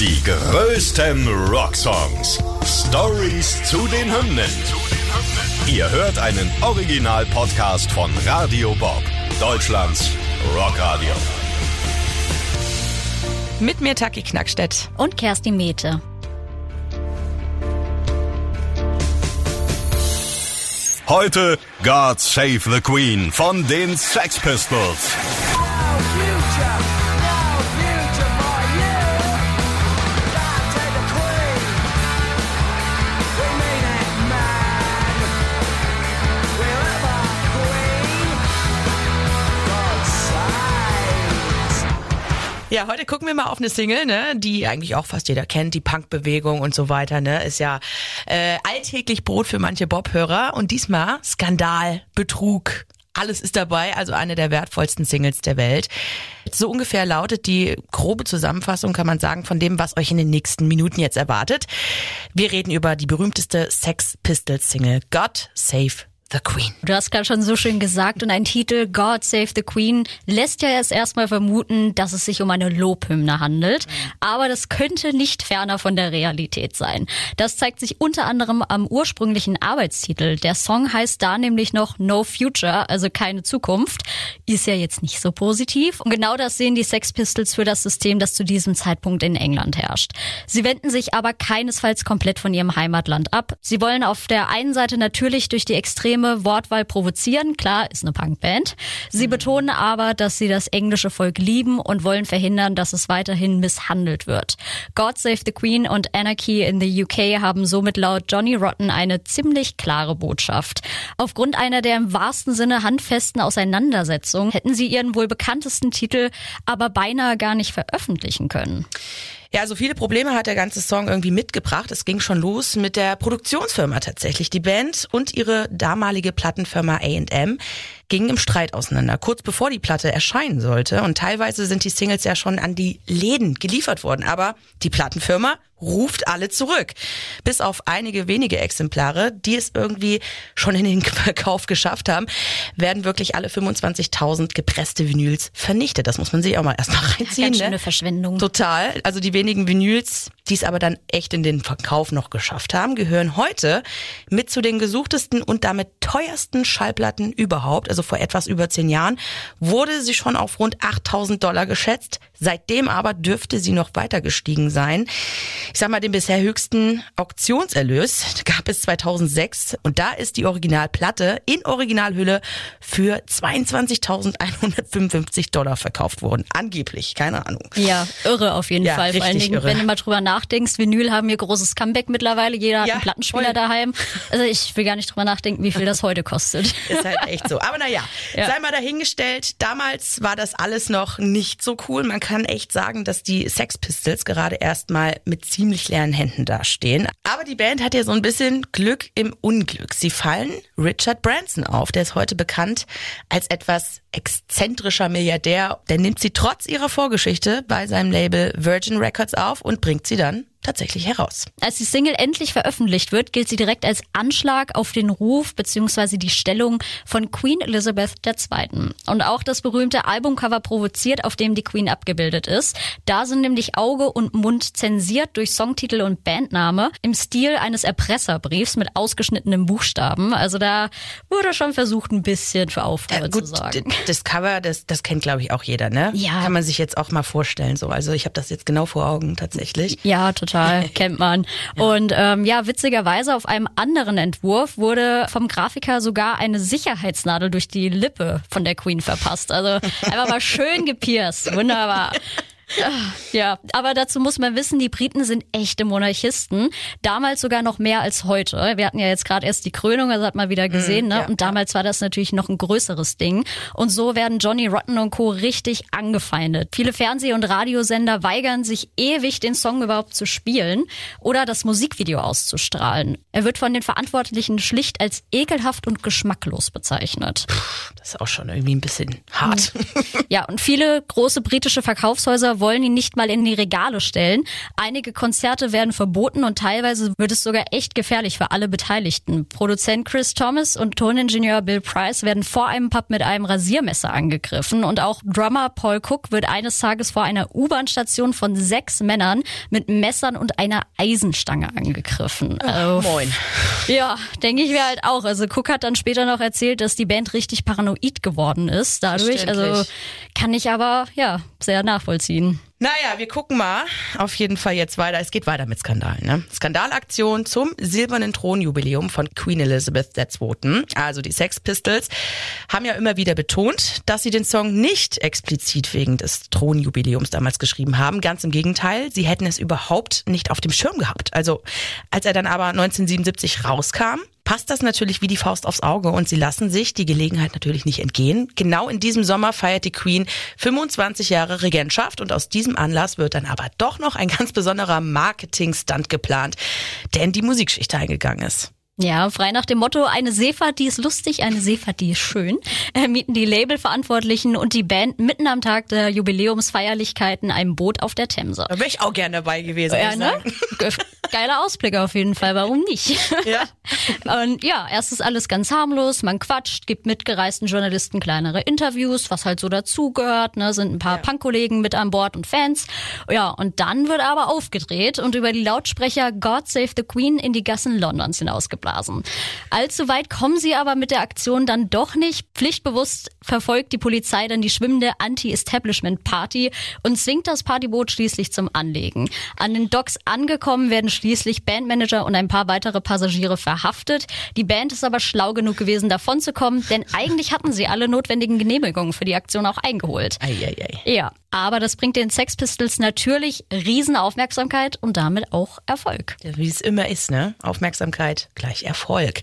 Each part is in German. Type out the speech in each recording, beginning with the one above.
Die größten Rocksongs. Stories zu den Hymnen. Ihr hört einen Original-Podcast von Radio Bob, Deutschlands Rockradio. Mit mir Taki Knackstedt. Und Kerstin Mete. Heute God Save the Queen von den Sex Pistols. Ja, heute gucken wir mal auf eine Single, ne, die eigentlich auch fast jeder kennt, die Punkbewegung und so weiter, ne, ist ja äh, alltäglich Brot für manche Bob-Hörer und diesmal Skandal, Betrug, alles ist dabei, also eine der wertvollsten Singles der Welt. So ungefähr lautet die grobe Zusammenfassung, kann man sagen, von dem, was euch in den nächsten Minuten jetzt erwartet. Wir reden über die berühmteste Sex Pistols Single God Save The Queen. Du hast gerade schon so schön gesagt und ein Titel God Save the Queen lässt ja erst erstmal vermuten, dass es sich um eine Lobhymne handelt. Aber das könnte nicht ferner von der Realität sein. Das zeigt sich unter anderem am ursprünglichen Arbeitstitel. Der Song heißt da nämlich noch No Future, also keine Zukunft. Ist ja jetzt nicht so positiv. Und genau das sehen die Sex Pistols für das System, das zu diesem Zeitpunkt in England herrscht. Sie wenden sich aber keinesfalls komplett von ihrem Heimatland ab. Sie wollen auf der einen Seite natürlich durch die extreme extreme Wortwahl provozieren. Klar, ist eine Punkband. Sie mhm. betonen aber, dass sie das englische Volk lieben und wollen verhindern, dass es weiterhin misshandelt wird. God Save the Queen und Anarchy in the UK haben somit laut Johnny Rotten eine ziemlich klare Botschaft. Aufgrund einer der im wahrsten Sinne handfesten Auseinandersetzungen hätten sie ihren wohl bekanntesten Titel aber beinahe gar nicht veröffentlichen können. Ja, also viele Probleme hat der ganze Song irgendwie mitgebracht. Es ging schon los mit der Produktionsfirma tatsächlich. Die Band und ihre damalige Plattenfirma A&M gingen im Streit auseinander, kurz bevor die Platte erscheinen sollte. Und teilweise sind die Singles ja schon an die Läden geliefert worden. Aber die Plattenfirma ruft alle zurück. Bis auf einige wenige Exemplare, die es irgendwie schon in den Verkauf geschafft haben, werden wirklich alle 25.000 gepresste Vinyls vernichtet. Das muss man sich auch mal erstmal reinziehen. Ganz schöne ne? Verschwendung. Total. Also die wenigen Vinyls, die es aber dann echt in den Verkauf noch geschafft haben, gehören heute mit zu den gesuchtesten und damit teuersten Schallplatten überhaupt. Also vor etwas über zehn Jahren wurde sie schon auf rund 8.000 Dollar geschätzt. Seitdem aber dürfte sie noch weiter gestiegen sein. Ich sag mal, den bisher höchsten Auktionserlös gab es 2006 und da ist die Originalplatte in Originalhülle für 22.155 Dollar verkauft worden. Angeblich, keine Ahnung. Ja, irre auf jeden Ja, Fall. Vor allen Dingen, irre. wenn du mal drüber nachdenkst, Vinyl haben hier großes Comeback mittlerweile. Jeder hat Ja, einen Plattenspieler voll. daheim. Also ich will gar nicht drüber nachdenken, wie viel das heute kostet. Ist halt echt so. Aber naja, Ja. sei mal dahingestellt, damals war das alles noch nicht so cool. Man kann echt sagen, dass die Sex Pistols gerade erstmal mit ziemlich leeren Händen dastehen. Aber die Band hat ja so ein bisschen Glück im Unglück. Sie fallen Richard Branson auf. Der ist heute bekannt als etwas exzentrischer Milliardär. Der nimmt sie trotz ihrer Vorgeschichte bei seinem Label Virgin Records auf und bringt sie dann tatsächlich heraus. Als die Single endlich veröffentlicht wird, gilt sie direkt als Anschlag auf den Ruf bzw. die Stellung von Queen Elizabeth II. Und auch das berühmte Albumcover provoziert, auf dem die Queen abgebildet ist. Da sind nämlich Auge und Mund zensiert durch Songtitel und Bandname im Stil eines Erpresserbriefs mit ausgeschnittenen Buchstaben. Also da wurde schon versucht, ein bisschen für Aufruhr Ja, zu sorgen. das Cover, das, das kennt, glaube ich, auch jeder, ne? Ja. Kann man sich jetzt auch mal vorstellen, so. Also ich habe das jetzt genau vor Augen tatsächlich. Ja, total, kennt man. Und ähm, ja, witzigerweise auf einem anderen Entwurf wurde vom Grafiker sogar eine Sicherheitsnadel durch die Lippe von der Queen verpasst. Also einfach mal schön gepierst. Wunderbar. Ja, aber dazu muss man wissen, die Briten sind echte Monarchisten. Damals sogar noch mehr als heute. Wir hatten ja jetzt gerade erst die Krönung, also hat man wieder gesehen, ne? ja, Und damals war das natürlich noch ein größeres Ding. Und so werden Johnny Rotten und Co. richtig angefeindet. Viele Fernseh- und Radiosender weigern sich ewig, den Song überhaupt zu spielen oder das Musikvideo auszustrahlen. Er wird von den Verantwortlichen schlicht als ekelhaft und geschmacklos bezeichnet. Das ist auch schon irgendwie ein bisschen hart. Ja, und viele große britische Verkaufshäuser Künstler wollen ihn nicht mal in die Regale stellen. Einige Konzerte werden verboten und teilweise wird es sogar echt gefährlich für alle Beteiligten. Produzent Chris Thomas und Toningenieur Bill Price werden vor einem Pub mit einem Rasiermesser angegriffen und auch Drummer Paul Cook wird eines Tages vor einer U-Bahn-Station von sechs Männern mit Messern und einer Eisenstange angegriffen. Oh, moin. Ja, denke ich mir halt auch. Also Cook hat dann später noch erzählt, dass die Band richtig paranoid geworden ist dadurch. Also kann ich aber ja sehr nachvollziehen. um, Naja, wir gucken mal auf jeden Fall jetzt weiter. Es geht weiter mit Skandalen. Ne? Skandalaktion zum silbernen Thronjubiläum von Queen Elizabeth II. Also die Sex Pistols haben ja immer wieder betont, dass sie den Song nicht explizit wegen des Thronjubiläums damals geschrieben haben. Ganz im Gegenteil, sie hätten es überhaupt nicht auf dem Schirm gehabt. Also als er dann aber 1977 rauskam, passt das natürlich wie die Faust aufs Auge und sie lassen sich die Gelegenheit natürlich nicht entgehen. Genau in diesem Sommer feiert die Queen 25 Jahre Regentschaft und aus diesem Anlass wird dann aber doch noch ein ganz besonderer Marketing-Stunt geplant, der in die Musikgeschichte eingegangen ist. Ja, frei nach dem Motto, eine Seefahrt, die ist lustig, eine Seefahrt, die ist schön, äh, mieten die Labelverantwortlichen und die Band mitten am Tag der Jubiläumsfeierlichkeiten ein Boot auf der Themse. Da wäre ich auch gerne dabei gewesen. Ja, ne? Geiler Ausblick auf jeden Fall, warum nicht? Ja. und ja, erst ist alles ganz harmlos, man quatscht, gibt mitgereisten Journalisten kleinere Interviews, was halt so dazugehört, ne, sind ein paar ja. Punk-Kollegen mit an Bord und Fans. Ja, und dann wird aber aufgedreht und über die Lautsprecher God Save the Queen in die Gassen Londons hinausgeblasen. Allzu weit kommen sie aber mit der Aktion dann doch nicht. Pflichtbewusst verfolgt die Polizei dann die schwimmende Anti-Establishment-Party und zwingt das Partyboot schließlich zum Anlegen. An den Docks angekommen werden schließlich Bandmanager und ein paar weitere Passagiere verhaftet. Die Band ist aber schlau genug gewesen, davon zu kommen, denn eigentlich hatten sie alle notwendigen Genehmigungen für die Aktion auch eingeholt. Ei, ei, ei. Ja, aber das bringt den Sex Pistols natürlich Riesenaufmerksamkeit und damit auch Erfolg. Ja, wie es immer ist, ne? Aufmerksamkeit gleich Erfolg.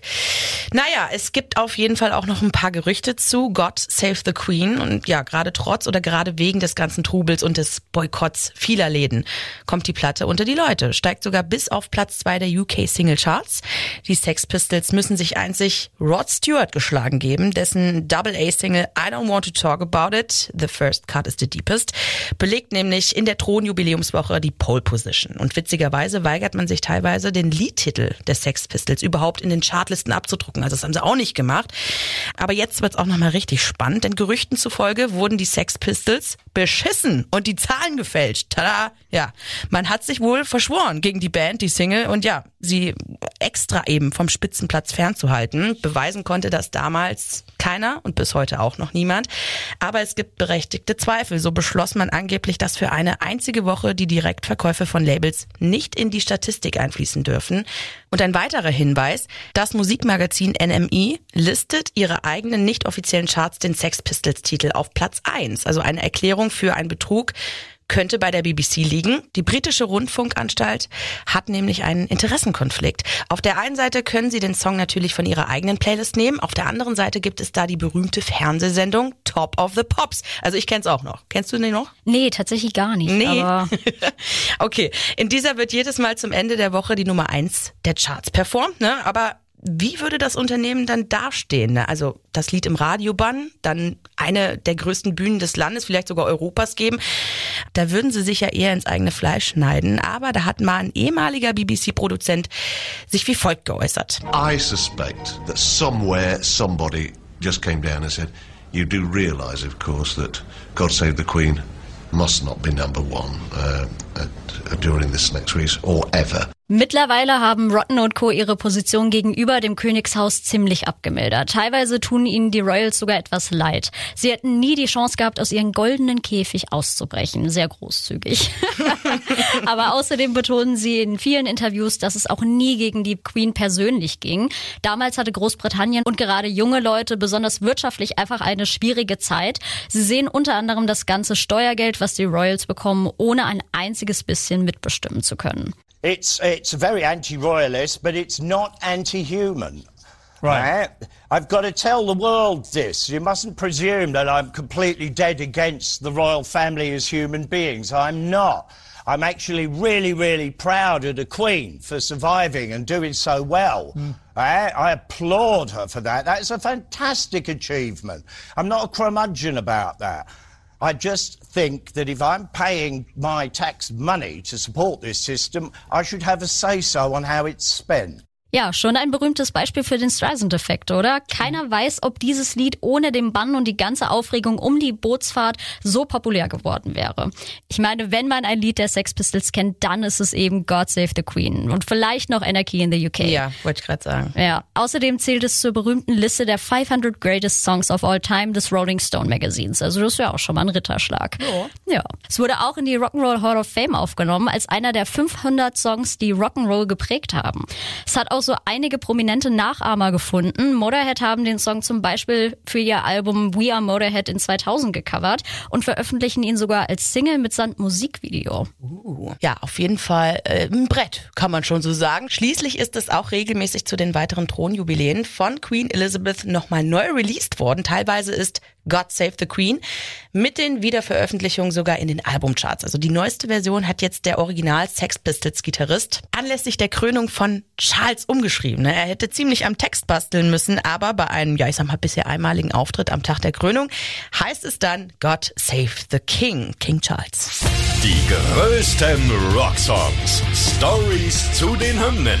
Naja, es gibt auf jeden Fall auch noch ein paar Gerüchte zu God Save the Queen. Und ja, gerade trotz oder gerade wegen des ganzen Trubels und des Boykotts vieler Läden kommt die Platte unter die Leute. Steigt sogar bis auf Platz zwei der UK Single Charts. Die Sex Pistols müssen sich einzig Rod Stewart geschlagen geben, dessen Double A Single I Don't Want to Talk About It, The First Cut is the Deepest, belegt nämlich in der Thronjubiläumswoche die Pole Position. Und witzigerweise weigert man sich teilweise, den Liedtitel der Sex Pistols überhaupt in den Chartlisten abzudrucken. Also das haben sie auch nicht gemacht. Aber jetzt wird's auch nochmal richtig spannend, denn Gerüchten zufolge wurden die Sex Pistols beschissen und die Zahlen gefälscht. Tada! Ja, man hat sich wohl verschworen gegen die Band, die Single, und ja, sie extra eben vom Spitzenplatz fernzuhalten. Beweisen konnte das damals keiner und bis heute auch noch niemand. Aber es gibt berechtigte Zweifel. So beschloss man angeblich, dass für eine einzige Woche die Direktverkäufe von Labels nicht in die Statistik einfließen dürfen. Und ein weiterer Hinweis, das Musikmagazin NME listet ihre eigenen nicht offiziellen Charts den Sex Pistols Titel auf Platz 1. Also eine Erklärung für einen Betrug, könnte bei der BBC liegen. Die britische Rundfunkanstalt hat nämlich einen Interessenkonflikt. Auf der einen Seite können sie den Song natürlich von ihrer eigenen Playlist nehmen, auf der anderen Seite gibt es da die berühmte Fernsehsendung Top of the Pops. Also ich kenn's auch noch. Kennst du den noch? Nee, tatsächlich gar nicht. Nee. okay, in dieser wird jedes Mal zum Ende der Woche die Nummer eins der Charts performt, ne? Aber wie würde das Unternehmen dann dastehen? Ne? Also das Lied im Radio bannen, dann eine der größten Bühnen des Landes, vielleicht sogar Europas geben. Da würden sie sich ja eher ins eigene Fleisch schneiden. Aber da hat mal ein ehemaliger BBC-Produzent sich wie folgt geäußert. I suspect that somewhere somebody just came down and said, you do realize, of course, that God Save the Queen must not be number one uh, during this next race or ever. Mittlerweile haben Rotten und Co. ihre Position gegenüber dem Königshaus ziemlich abgemildert. Teilweise tun ihnen die Royals sogar etwas leid. Sie hätten nie die Chance gehabt, aus ihrem goldenen Käfig auszubrechen. Sehr großzügig. Aber außerdem betonen sie in vielen Interviews, dass es auch nie gegen die Queen persönlich ging. Damals hatte Großbritannien und gerade junge Leute besonders wirtschaftlich einfach eine schwierige Zeit. Sie sehen unter anderem das ganze Steuergeld, was die Royals bekommen, ohne ein einziges bisschen mitbestimmen zu können. It's, it's very anti-royalist, but it's not anti-human. Right. right. I've got to tell the world this. You mustn't presume that I'm completely dead against the royal family as human beings. I'm not. I'm actually really, really proud of the Queen for surviving and doing so well. Mm. I, I, applaud her for that. That's a fantastic achievement. I'm not a curmudgeon about that. I just think that if I'm paying my tax money to support this system, I should have a say so on how it's spent. Ja, schon ein berühmtes Beispiel für den Streisand-Effekt, oder? Keiner weiß, ob dieses Lied ohne den Bann und die ganze Aufregung um die Bootsfahrt so populär geworden wäre. Ich meine, wenn man ein Lied der Sex Pistols kennt, dann ist es eben God Save the Queen und vielleicht noch Anarchy in the UK. Ja, wollte ich gerade sagen. Ja, außerdem zählt es zur berühmten Liste der 500 Greatest Songs of All Time des Rolling Stone Magazins. Also das wäre auch schon mal ein Ritterschlag. Ja. ja. Es wurde auch in die Rock'n'Roll Hall of Fame aufgenommen als einer der 500 Songs, die Rock'n'Roll geprägt haben. Es hat auch so einige prominente Nachahmer gefunden. Motorhead haben den Song zum Beispiel für ihr Album We Are Motorhead in 2000 gecovert und veröffentlichen ihn sogar als Single mit Sand Musikvideo. Uh, ja, auf jeden Fall äh, ein Brett, kann man schon so sagen. Schließlich ist es auch regelmäßig zu den weiteren Thronjubiläen von Queen Elizabeth nochmal neu released worden. Teilweise ist God Save the Queen mit den Wiederveröffentlichungen sogar in den Albumcharts. Also die neueste Version hat jetzt der Original Sex Pistols Gitarrist anlässlich der Krönung von Charles umgeschrieben. Ne? Er hätte ziemlich am Text basteln müssen, aber bei einem, ja ich sag mal, bisher einmaligen Auftritt am Tag der Krönung heißt es dann God Save the King, King Charles. Die größten Rocksongs. Stories zu den Hymnen.